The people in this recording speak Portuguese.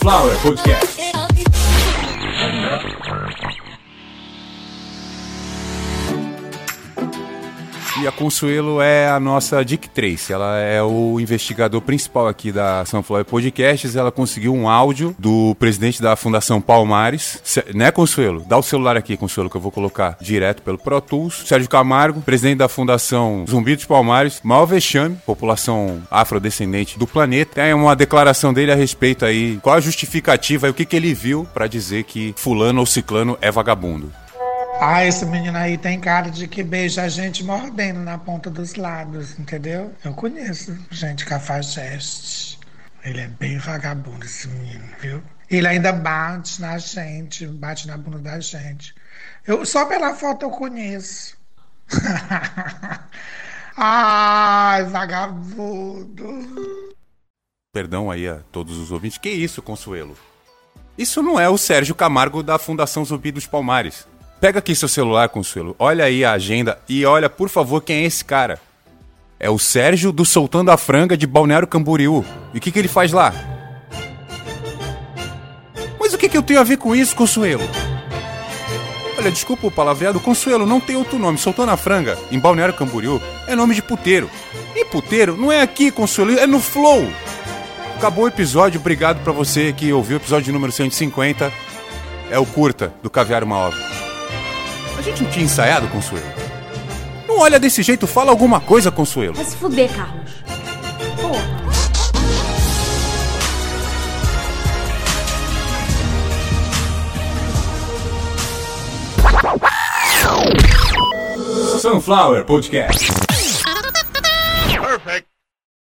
Sunflower Podcast. E a Consuelo é a nossa Dick Trace. Ela é o investigador principal aqui da Sunflower Podcasts. Ela conseguiu um áudio do presidente da Fundação Palmares. Cê- Né, Consuelo? Dá o celular aqui, Consuelo, que eu vou colocar direto pelo Pro Tools. Sérgio Camargo, presidente da Fundação Zumbi dos Palmares. Maior vexame, população afrodescendente do planeta. Tem uma declaração dele a respeito aí. Qual a justificativa e o que, que ele viu pra dizer que fulano ou ciclano é vagabundo? Ah, esse menino aí tem cara de que beija a gente mordendo na ponta dos lábios, entendeu? Eu conheço gente cafajeste. Ele é bem vagabundo, esse menino, viu? Ele ainda bate na gente, bate na bunda da gente. Eu, só pela foto eu conheço. Ai, vagabundo. Perdão aí a todos os ouvintes. Que isso, Consuelo? Isso não é o Sérgio Camargo da Fundação Zumbi dos Palmares. Pega aqui seu celular, Consuelo. Olha aí a agenda e olha, por favor, quem é esse cara. É o Sérgio do Soltando a Franga de Balneário Camboriú. E o que, que ele faz lá? Mas o que, que eu tenho a ver com isso, Consuelo? Olha, desculpa o palavreado, Consuelo não tem outro nome. Soltando a Franga, em Balneário Camboriú, é nome de puteiro. E puteiro não é aqui, Consuelo, é no Flow. Acabou o episódio, obrigado pra você que ouviu o episódio número 150. É o curta do Caviar uma Ova. A gente não tinha ensaiado, Consuelo? Não olha desse jeito, fala alguma coisa, Consuelo. Vai se fuder, Carlos. Porra. Sunflower Podcast.